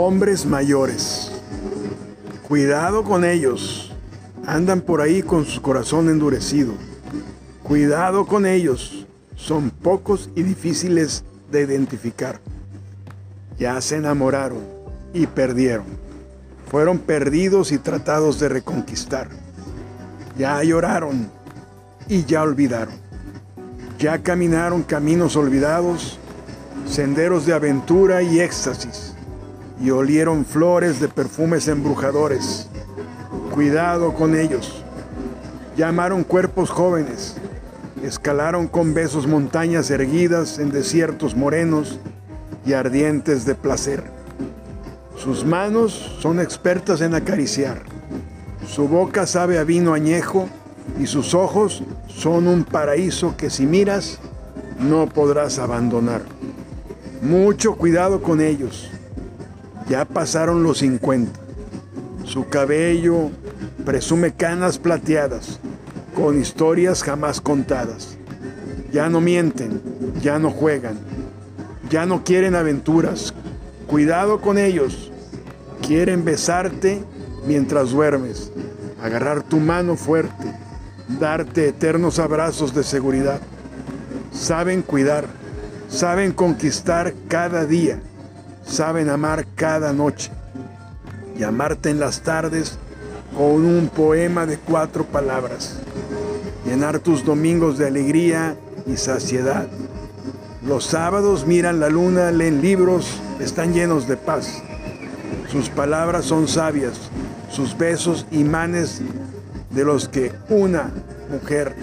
hombres mayores. Cuidado con ellos. Andan por ahí con su corazón endurecido. Cuidado con ellos. Son pocos y difíciles de identificar. Ya se enamoraron y perdieron. Fueron perdidos y tratados de reconquistar. Ya lloraron y ya olvidaron. Ya caminaron caminos olvidados, senderos de aventura y éxtasis y olieron flores de perfumes embrujadores. Cuidado con ellos. Llamaron cuerpos jóvenes, escalaron con besos montañas erguidas en desiertos morenos y ardientes de placer. Sus manos son expertas en acariciar. Su boca sabe a vino añejo y sus ojos son un paraíso que si miras no podrás abandonar. Mucho cuidado con ellos ya pasaron los 50. Su cabello presume canas plateadas, con historias jamás contadas. Ya no mienten, ya no juegan, ya no quieren aventuras. Cuidado con ellos. Quieren besarte mientras duermes, agarrar tu mano fuerte, darte eternos abrazos de seguridad. Saben cuidar, saben conquistar cada día saben amar cada noche y amarte en las tardes con un poema de cuatro palabras, llenar tus domingos de alegría y saciedad. Los sábados miran la luna, leen libros, están llenos de paz. Sus palabras son sabias, sus besos imanes de los que una mujer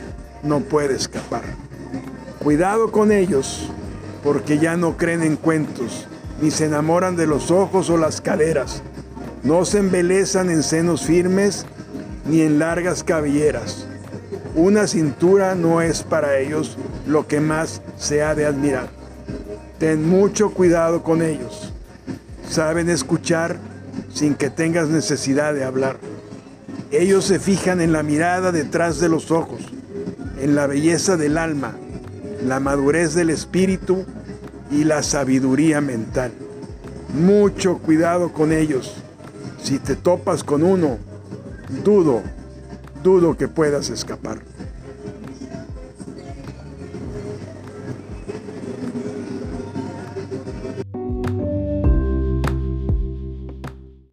no puede escapar. Cuidado con ellos, porque ya no creen en cuentos, ni se enamoran de los ojos o las caderas. No se embelezan en senos firmes ni en largas cabelleras. Una cintura no es para ellos lo que más se ha de admirar. Ten mucho cuidado con ellos. Saben escuchar sin que tengas necesidad de hablar. Ellos se fijan en la mirada detrás de los ojos, en la belleza del alma, la madurez del espíritu y la sabiduría mental. Mucho cuidado con ellos. Si te topas con uno, dudo, dudo que puedas escapar.